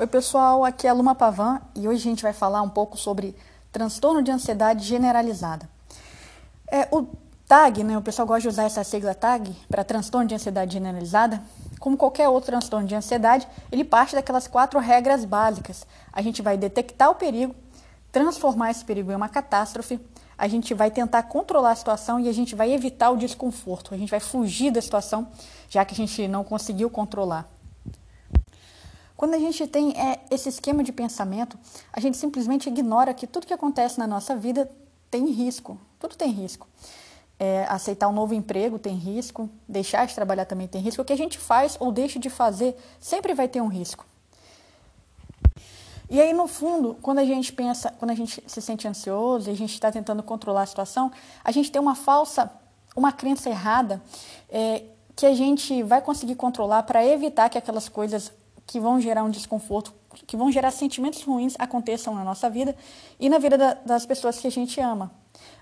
Oi, pessoal, aqui é a Luma Pavan e hoje a gente vai falar um pouco sobre transtorno de ansiedade generalizada. É, o TAG, né, o pessoal gosta de usar essa sigla TAG para transtorno de ansiedade generalizada. Como qualquer outro transtorno de ansiedade, ele parte daquelas quatro regras básicas. A gente vai detectar o perigo, transformar esse perigo em uma catástrofe, a gente vai tentar controlar a situação e a gente vai evitar o desconforto, a gente vai fugir da situação, já que a gente não conseguiu controlar. Quando a gente tem é, esse esquema de pensamento, a gente simplesmente ignora que tudo que acontece na nossa vida tem risco. Tudo tem risco. É, aceitar um novo emprego tem risco, deixar de trabalhar também tem risco. O que a gente faz ou deixa de fazer sempre vai ter um risco. E aí, no fundo, quando a gente pensa, quando a gente se sente ansioso e a gente está tentando controlar a situação, a gente tem uma falsa, uma crença errada é, que a gente vai conseguir controlar para evitar que aquelas coisas que vão gerar um desconforto, que vão gerar sentimentos ruins aconteçam na nossa vida e na vida da, das pessoas que a gente ama.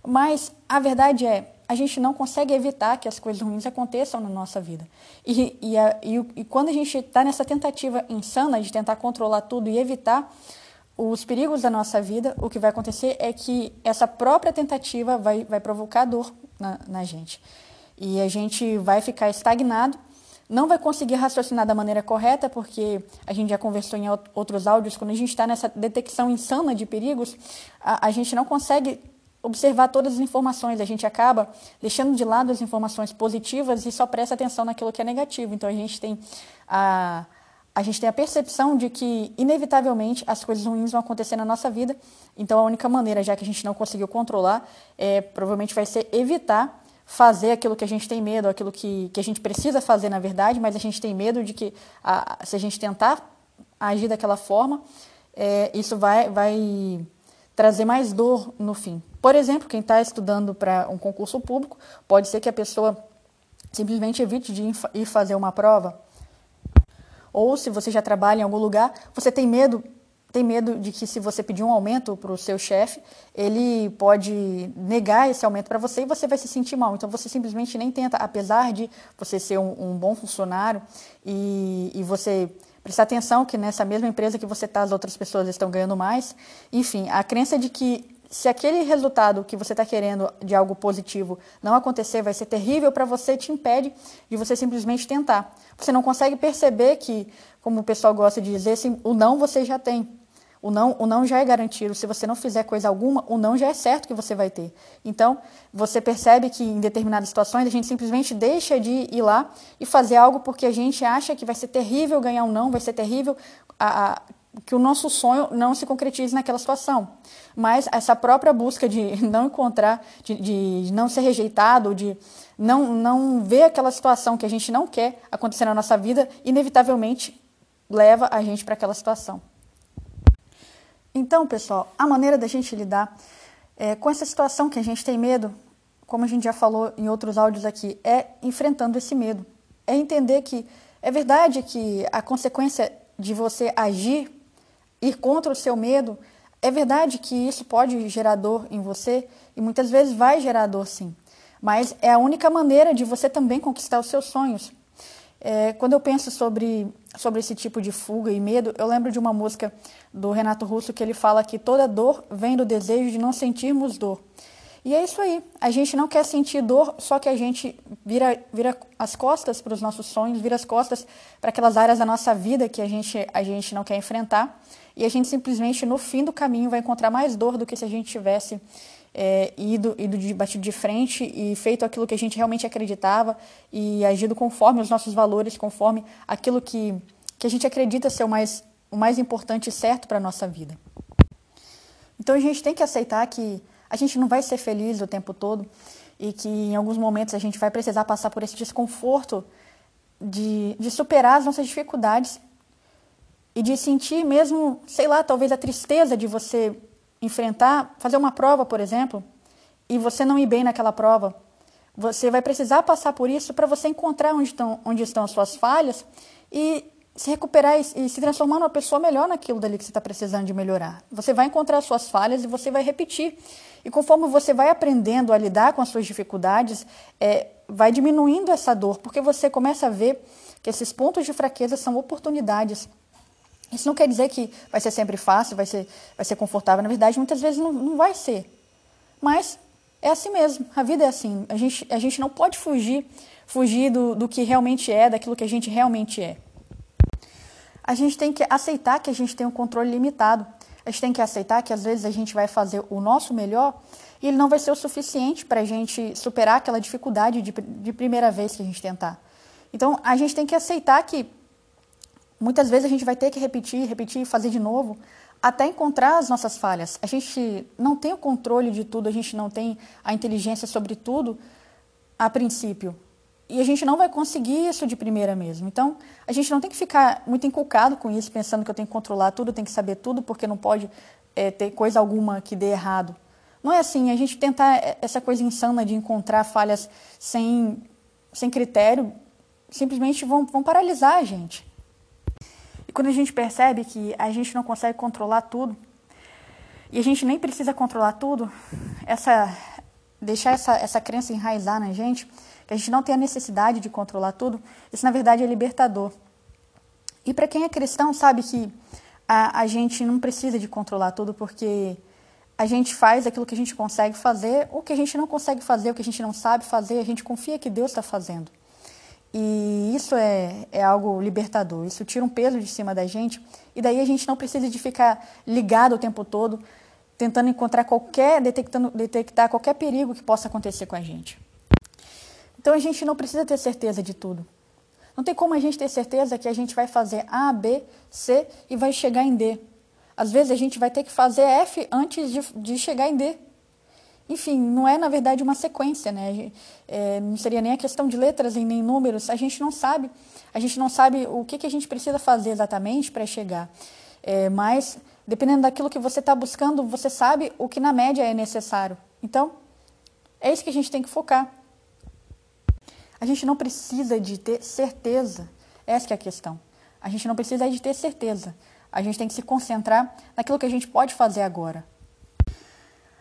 Mas a verdade é, a gente não consegue evitar que as coisas ruins aconteçam na nossa vida. E, e, a, e, e quando a gente está nessa tentativa insana de tentar controlar tudo e evitar os perigos da nossa vida, o que vai acontecer é que essa própria tentativa vai, vai provocar dor na, na gente. E a gente vai ficar estagnado não vai conseguir raciocinar da maneira correta, porque a gente já conversou em outros áudios, quando a gente está nessa detecção insana de perigos, a, a, gente não consegue observar todas as informações, a gente acaba deixando de lado as informações positivas e só presta atenção naquilo que é negativo. Então a gente tem a, a gente tem a percepção de que, inevitavelmente, as coisas ruins vão acontecer na nossa vida. Então, a única maneira, já que a gente não conseguiu controlar, é, provavelmente vai ser evitar fazer aquilo que a gente tem medo, aquilo que, que a gente precisa fazer, na verdade, mas a gente tem medo de que, a, se a gente tentar agir daquela forma, é, isso vai, vai trazer mais dor no fim. Por exemplo, quem está estudando para um concurso público, pode ser que a pessoa simplesmente evite de ir fazer uma prova. Ou se você já trabalha em algum lugar, você tem medo tem medo de que se você pedir um aumento para o seu chefe, ele pode negar esse aumento para você e você vai se sentir mal. Então você simplesmente nem tenta, apesar de você ser um, um bom funcionário e, e você prestar atenção que nessa mesma empresa que você está, as outras pessoas estão ganhando mais. Enfim, a crença de que se aquele resultado que você está querendo de algo positivo não acontecer, vai ser terrível para você, te impede de você simplesmente tentar. Você não consegue perceber que, como o pessoal gosta de dizer, assim, o não você já tem. O não, o não já é garantido. Se você não fizer coisa alguma, o não já é certo que você vai ter. Então, você percebe que em determinadas situações a gente simplesmente deixa de ir lá e fazer algo porque a gente acha que vai ser terrível ganhar um não, vai ser terrível a, a, que o nosso sonho não se concretize naquela situação. Mas essa própria busca de não encontrar, de, de não ser rejeitado, de não, não ver aquela situação que a gente não quer acontecer na nossa vida, inevitavelmente leva a gente para aquela situação. Então, pessoal, a maneira da gente lidar é, com essa situação que a gente tem medo, como a gente já falou em outros áudios aqui, é enfrentando esse medo. É entender que é verdade que a consequência de você agir, ir contra o seu medo, é verdade que isso pode gerar dor em você e muitas vezes vai gerar dor sim. Mas é a única maneira de você também conquistar os seus sonhos. É, quando eu penso sobre, sobre esse tipo de fuga e medo, eu lembro de uma música do Renato Russo que ele fala que toda dor vem do desejo de não sentirmos dor. E é isso aí. A gente não quer sentir dor, só que a gente vira, vira as costas para os nossos sonhos, vira as costas para aquelas áreas da nossa vida que a gente, a gente não quer enfrentar. E a gente simplesmente, no fim do caminho, vai encontrar mais dor do que se a gente tivesse é, ido, ido de, batido de frente e feito aquilo que a gente realmente acreditava e agido conforme os nossos valores, conforme aquilo que, que a gente acredita ser o mais, o mais importante e certo para a nossa vida. Então a gente tem que aceitar que a gente não vai ser feliz o tempo todo e que em alguns momentos a gente vai precisar passar por esse desconforto de, de superar as nossas dificuldades e de sentir mesmo, sei lá, talvez a tristeza de você enfrentar, fazer uma prova, por exemplo, e você não ir bem naquela prova, você vai precisar passar por isso para você encontrar onde estão, onde estão as suas falhas e se recuperar e, e se transformar numa pessoa melhor naquilo dali que você está precisando de melhorar. Você vai encontrar as suas falhas e você vai repetir. E conforme você vai aprendendo a lidar com as suas dificuldades, é, vai diminuindo essa dor, porque você começa a ver que esses pontos de fraqueza são oportunidades Isso não quer dizer que vai ser sempre fácil, vai ser, vai ser confortável. Na verdade, muitas vezes não, não vai ser. Mas é assim mesmo, a vida é assim. A gente, a gente não pode fugir, fugir do, do que realmente é, daquilo que a gente realmente é. A gente tem que aceitar que a gente tem um controle limitado. A gente tem que aceitar que às vezes a gente vai fazer o nosso melhor e ele não vai ser o suficiente para a gente superar aquela dificuldade de, de primeira vez que a gente tentar. Então, a gente tem que aceitar que muitas vezes a gente vai ter que repetir, repetir, fazer de novo, até encontrar as nossas falhas. A gente não tem o controle de tudo, a gente não tem a inteligência sobre tudo a princípio. E a gente não vai conseguir isso de primeira mesmo. Então, a gente não tem que ficar muito inculcado com isso, pensando que eu tenho que controlar tudo, tenho que saber tudo, porque não pode é, ter coisa alguma que dê errado. Não é assim, a gente tentar é, essa coisa insana de encontrar falhas sem, sem critério, simplesmente vão, vão paralisar a gente. E quando a gente percebe que a gente não consegue controlar tudo, e a gente nem precisa controlar tudo, essa, deixar essa, essa crença enraizar na gente, que a gente não tem a necessidade de controlar tudo, isso na verdade é libertador. E para quem é cristão sabe que a, a gente não precisa de controlar tudo, porque a gente faz aquilo que a gente consegue fazer, o que a gente não consegue fazer, o que a gente não sabe fazer, a gente confia que Deus está fazendo. E isso é, é algo libertador, isso tira um peso de cima da gente, e daí a gente não precisa de ficar ligado o tempo todo, tentando encontrar qualquer, detectando, detectar qualquer perigo que possa acontecer com a gente. Então a gente não precisa ter certeza de tudo. Não tem como a gente ter certeza que a gente vai fazer A, B, C e vai chegar em D. Às vezes a gente vai ter que fazer F antes de, de chegar em D. Enfim, não é na verdade uma sequência, né? É, não seria nem a questão de letras e nem números. A gente não sabe, a gente não sabe o que, que a gente precisa fazer exatamente para chegar. É, mas dependendo daquilo que você está buscando, você sabe o que na média é necessário. Então, é isso que a gente tem que focar. A gente não precisa de ter certeza. Essa é a questão. A gente não precisa de ter certeza. A gente tem que se concentrar naquilo que a gente pode fazer agora.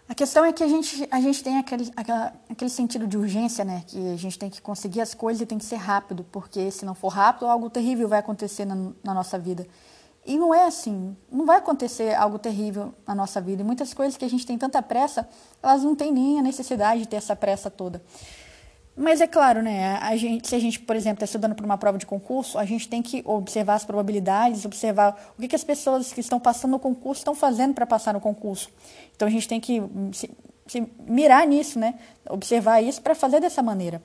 A questão é que a gente, a gente tem aquele, aquela, aquele sentido de urgência, né? Que a gente tem que conseguir as coisas e tem que ser rápido, porque se não for rápido, algo terrível vai acontecer na, na nossa vida. E não é assim, não vai acontecer algo terrível na nossa vida. E muitas coisas que a gente tem tanta pressa, elas não têm nem a necessidade de ter essa pressa toda. Mas é claro, né? A gente, se a gente, por exemplo, está estudando para uma prova de concurso, a gente tem que observar as probabilidades, observar o que, que as pessoas que estão passando no concurso estão fazendo para passar no concurso. Então a gente tem que se, se mirar nisso, né? Observar isso para fazer dessa maneira.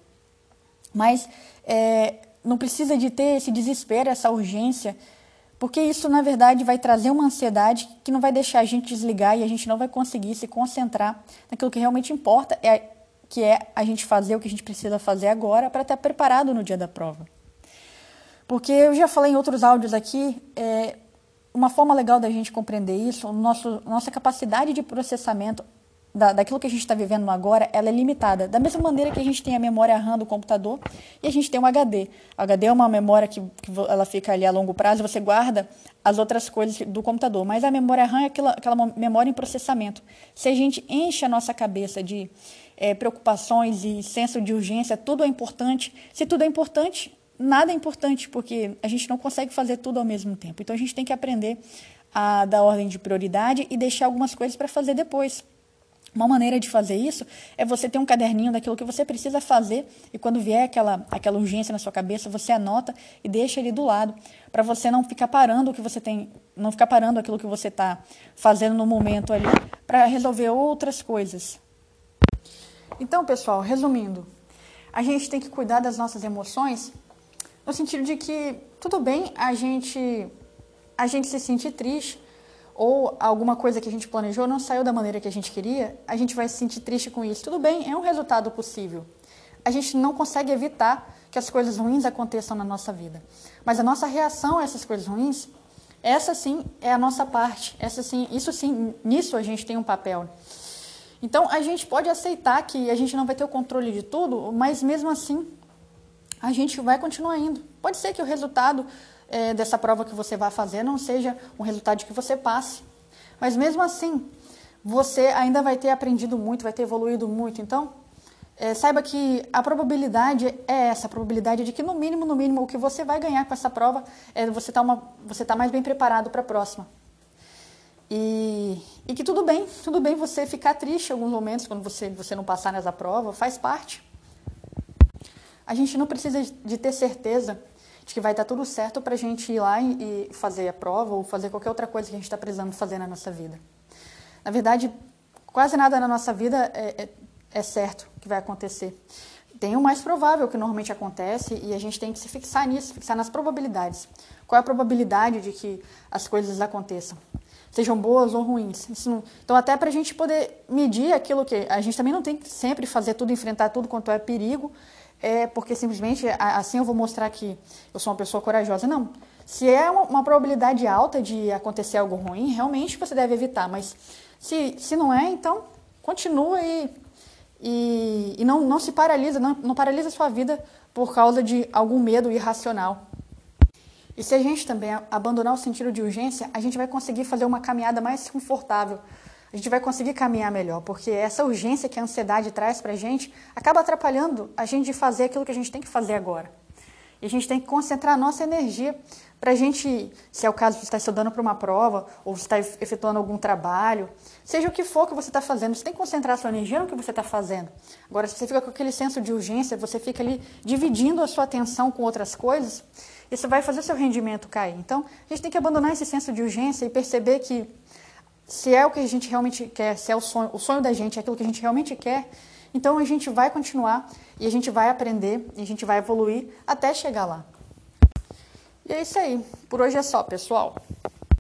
Mas é, não precisa de ter esse desespero, essa urgência, porque isso na verdade vai trazer uma ansiedade que não vai deixar a gente desligar e a gente não vai conseguir se concentrar naquilo que realmente importa, é que é a gente fazer o que a gente precisa fazer agora para estar preparado no dia da prova. Porque eu já falei em outros áudios aqui, é, uma forma legal da gente compreender isso, nosso, nossa capacidade de processamento da, daquilo que a gente está vivendo agora, ela é limitada. Da mesma maneira que a gente tem a memória RAM do computador e a gente tem um HD. O HD é uma memória que, que ela fica ali a longo prazo, você guarda as outras coisas do computador. Mas a memória RAM é aquela, aquela memória em processamento. Se a gente enche a nossa cabeça de é, preocupações e senso de urgência, tudo é importante. Se tudo é importante, nada é importante, porque a gente não consegue fazer tudo ao mesmo tempo. Então a gente tem que aprender a dar ordem de prioridade e deixar algumas coisas para fazer depois. Uma maneira de fazer isso é você ter um caderninho daquilo que você precisa fazer e quando vier aquela, aquela urgência na sua cabeça, você anota e deixa ele do lado, para você não ficar parando o que você tem, não ficar parando aquilo que você está fazendo no momento ali, para resolver outras coisas. Então, pessoal, resumindo, a gente tem que cuidar das nossas emoções no sentido de que tudo bem a gente a gente se sentir triste ou alguma coisa que a gente planejou não saiu da maneira que a gente queria, a gente vai se sentir triste com isso. Tudo bem, é um resultado possível. A gente não consegue evitar que as coisas ruins aconteçam na nossa vida. Mas a nossa reação a essas coisas ruins, essa sim é a nossa parte. Essa sim, isso sim, nisso a gente tem um papel. Então, a gente pode aceitar que a gente não vai ter o controle de tudo, mas mesmo assim, a gente vai continuar indo. Pode ser que o resultado é, dessa prova que você vai fazer não seja um resultado que você passe, mas mesmo assim, você ainda vai ter aprendido muito, vai ter evoluído muito. Então, é, saiba que a probabilidade é essa, a probabilidade de que no mínimo, no mínimo, o que você vai ganhar com essa prova é você estar tá tá mais bem preparado para a próxima. E, e, que tudo bem, tudo bem você ficar triste em alguns momentos quando você, você não passar nessa prova, faz parte. A gente não precisa de ter certeza de que vai dar tudo certo para a gente ir lá e, fazer a prova ou fazer qualquer outra coisa que a gente está precisando fazer na nossa vida. Na verdade, quase nada na nossa vida é, é, é certo que vai acontecer. Tem o mais provável que normalmente acontece e a gente tem que se fixar nisso, fixar nas probabilidades. Qual é a probabilidade de que as coisas aconteçam? Sejam boas ou ruins. Não... Então, até para a gente poder medir aquilo que. A gente também não tem que sempre fazer tudo, enfrentar tudo quanto é perigo, é porque simplesmente assim eu vou mostrar que eu sou uma pessoa corajosa. Não. Se é uma, probabilidade alta de acontecer algo ruim, realmente você deve evitar. Mas se, se não é, então continua e e, e não, não se paralisa, não, não paralisa a sua vida por causa de algum medo irracional. E se a gente também abandonar o sentido de urgência, a gente vai conseguir fazer uma caminhada mais confortável. A gente vai conseguir caminhar melhor, porque essa urgência que a ansiedade traz para a gente acaba atrapalhando a gente de fazer aquilo que a gente tem que fazer agora. E a gente tem que concentrar a nossa energia para a gente, se é o caso de estar estudando para uma prova ou está efetuando algum trabalho, seja o que for que você está fazendo, você tem que concentrar a sua energia no que você está fazendo. Agora, se você fica com aquele senso de urgência, você fica ali dividindo a sua atenção com outras coisas, isso vai fazer seu rendimento cair. Então, a gente tem que abandonar esse senso de urgência e perceber que se é o que a gente realmente quer, se é o sonho, o sonho da gente é aquilo que a gente realmente quer, então a gente vai continuar e a gente vai aprender e a gente vai evoluir até chegar lá. E é isso aí. Por hoje é só, pessoal.